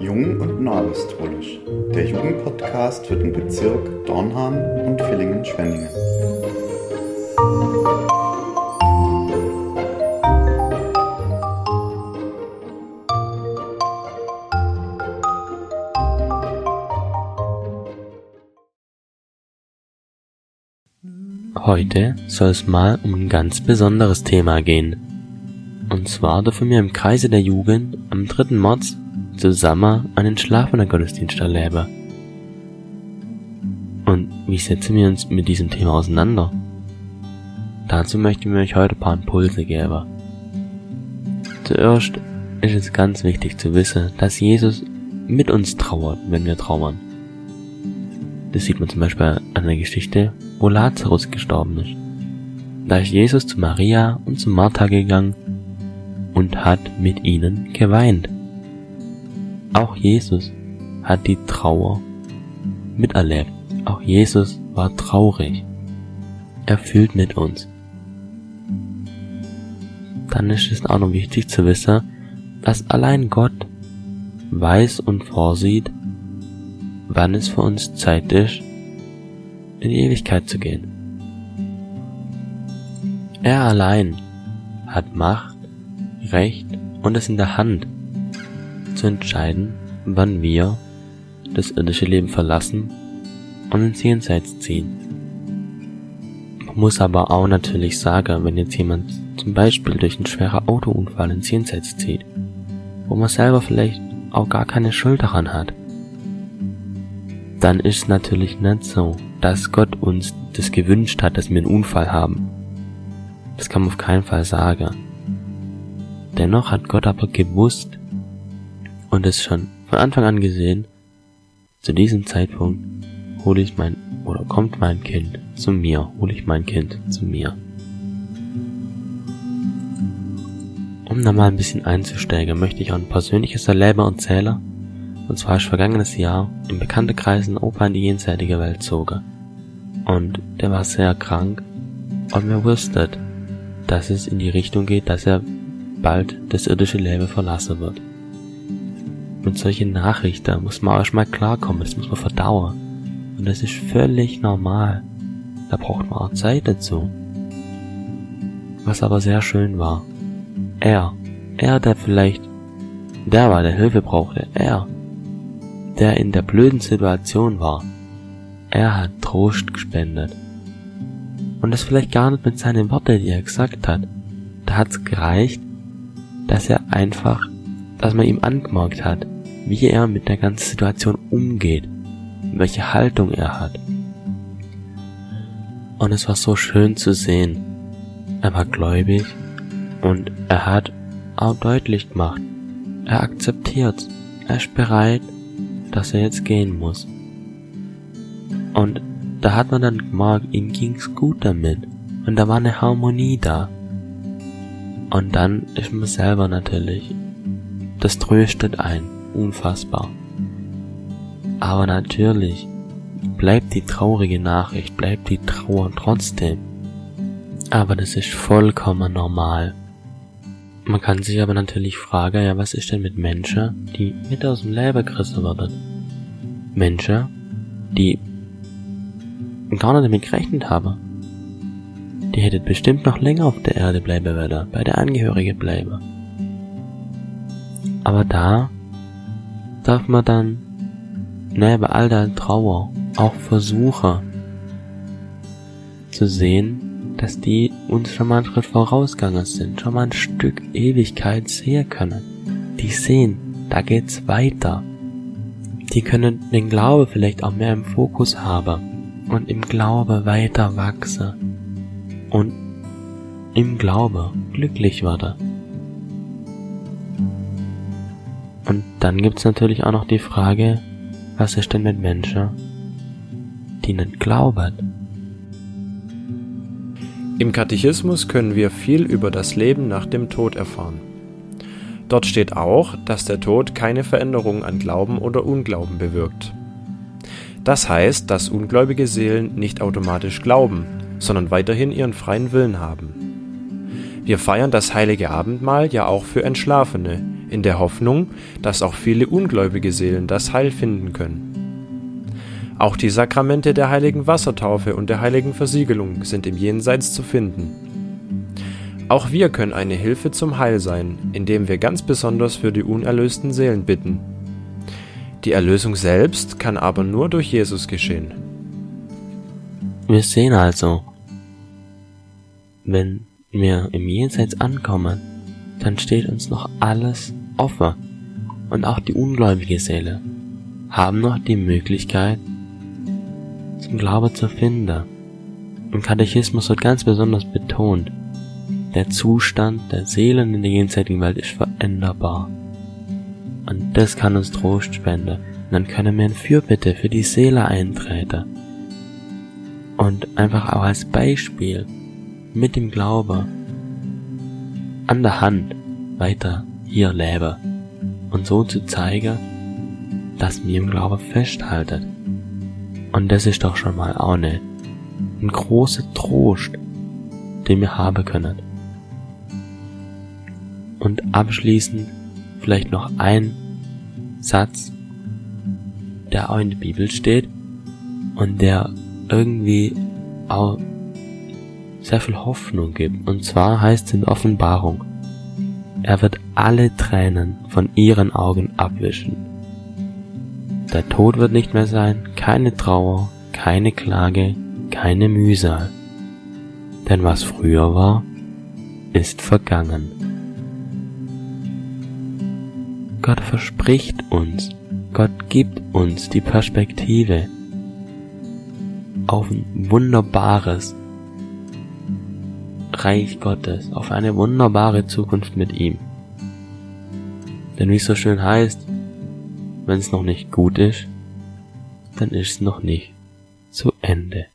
Jung und Neuapostolisch, der Jugendpodcast für den Bezirk Dornham und Villingen-Schwenningen. Heute soll es mal um ein ganz besonderes Thema gehen. Und zwar dürfen wir im Kreise der Jugend am 3. März zusammen einen schlafenden Gottesdienst erleben. Und wie setzen wir uns mit diesem Thema auseinander? Dazu möchten wir euch heute ein paar Impulse geben. Zuerst ist es ganz wichtig zu wissen, dass Jesus mit uns trauert, wenn wir trauern. Das sieht man zum Beispiel an der Geschichte, wo Lazarus gestorben ist. Da ist Jesus zu Maria und zu Martha gegangen und hat mit ihnen geweint. Auch Jesus hat die Trauer miterlebt. Auch Jesus war traurig. Er fühlt mit uns. Dann ist es auch noch wichtig zu wissen, dass allein Gott weiß und vorsieht, wann es für uns Zeit ist, in die Ewigkeit zu gehen. Er allein hat Macht, Recht und es in der Hand, zu entscheiden, wann wir das irdische Leben verlassen und ins Jenseits ziehen. Man muss aber auch natürlich sagen, wenn jetzt jemand zum Beispiel durch einen schweren Autounfall ins Jenseits zieht, wo man selber vielleicht auch gar keine Schuld daran hat, dann ist natürlich nicht so, dass Gott uns das gewünscht hat, dass wir einen Unfall haben. Das kann man auf keinen Fall sagen. Dennoch hat Gott aber gewusst und es schon von Anfang an gesehen, zu diesem Zeitpunkt hole ich mein oder kommt mein Kind zu mir, hole ich mein Kind zu mir. Um da mal ein bisschen einzusteigen, möchte ich auch ein persönliches Erleben erzählen und zwar ist vergangenes Jahr im Bekanntenkreisen Opa in die jenseitige Welt zogen. Und der war sehr krank und wir wussten, dass es in die Richtung geht, dass er bald das irdische Leben verlassen wird. Mit solchen Nachrichten muss man erstmal klarkommen, das muss man verdauern. Und das ist völlig normal. Da braucht man auch Zeit dazu. Was aber sehr schön war. Er, er, der vielleicht der war, der Hilfe brauchte, er, der in der blöden Situation war. Er hat Trost gespendet. Und das vielleicht gar nicht mit seinen Worten, die er gesagt hat. Da hat's gereicht, dass er einfach, dass man ihm angemerkt hat, wie er mit der ganzen Situation umgeht, welche Haltung er hat. Und es war so schön zu sehen. Er war gläubig und er hat auch deutlich gemacht, er akzeptiert, er ist bereit, dass er jetzt gehen muss. Und da hat man dann gemerkt, ihm ging's gut damit. Und da war eine Harmonie da. Und dann ist man selber natürlich. Das tröstet ein. Unfassbar. Aber natürlich bleibt die traurige Nachricht, bleibt die Trauer trotzdem. Aber das ist vollkommen normal. Man kann sich aber natürlich fragen, ja, was ist denn mit Menschen, die mit aus dem Leben gerissen werden? Menschen, die gar nicht damit gerechnet haben. Die hätten bestimmt noch länger auf der Erde bleiben wollen, bei der Angehörigen bleiben. Aber da darf man dann neben all der Trauer auch versuchen zu sehen, dass die uns schon mal einen Schritt vorausgegangen sind, schon mal ein Stück Ewigkeit sehen können. Die sehen, da geht's weiter. Die können den Glaube vielleicht auch mehr im Fokus haben und im Glaube weiter wachsen und im Glaube glücklich werden. Und dann gibt's natürlich auch noch die Frage, was ist denn mit Menschen, die nicht glauben? Im Katechismus können wir viel über das Leben nach dem Tod erfahren. Dort steht auch, dass der Tod keine Veränderung an Glauben oder Unglauben bewirkt. Das heißt, dass ungläubige Seelen nicht automatisch glauben, sondern weiterhin ihren freien Willen haben. Wir feiern das heilige Abendmahl ja auch für Entschlafene, in der Hoffnung, dass auch viele ungläubige Seelen das Heil finden können. Auch die Sakramente der heiligen Wassertaufe und der heiligen Versiegelung sind im Jenseits zu finden. Auch wir können eine Hilfe zum Heil sein, indem wir ganz besonders für die unerlösten Seelen bitten. Die Erlösung selbst kann aber nur durch Jesus geschehen. Wir sehen also, wenn wir im Jenseits ankommen, dann steht uns noch alles offen. Und auch die ungläubige Seele haben noch die Möglichkeit, zum Glaube zu finden. Im Katechismus wird ganz besonders betont, der Zustand der Seelen in der jenseitigen Welt ist veränderbar. Und das kann uns Trost spenden. Und dann können wir in Fürbitte für die Seele eintreten. Und einfach auch als Beispiel mit dem Glaube an der Hand weiter hier lebe und so zu zeigen, dass wir im Glaube festhalten. Und das ist doch schon mal auch ne, ein großer Trost, den wir haben können. Und abschließend vielleicht noch ein Satz, der auch in der Bibel steht und der irgendwie auch sehr viel Hoffnung gibt. Und zwar heißt es in Offenbarung, er wird alle Tränen von ihren Augen abwischen. Der Tod wird nicht mehr sein, keine Trauer, keine Klage, keine Mühsal. Denn was früher war, ist vergangen. Gott verspricht uns, Gott gibt uns die Perspektive auf ein wunderbares, Reich Gottes, auf eine wunderbare Zukunft mit ihm. Denn wie es so schön heißt, wenn es noch nicht gut ist, dann ist es noch nicht zu Ende.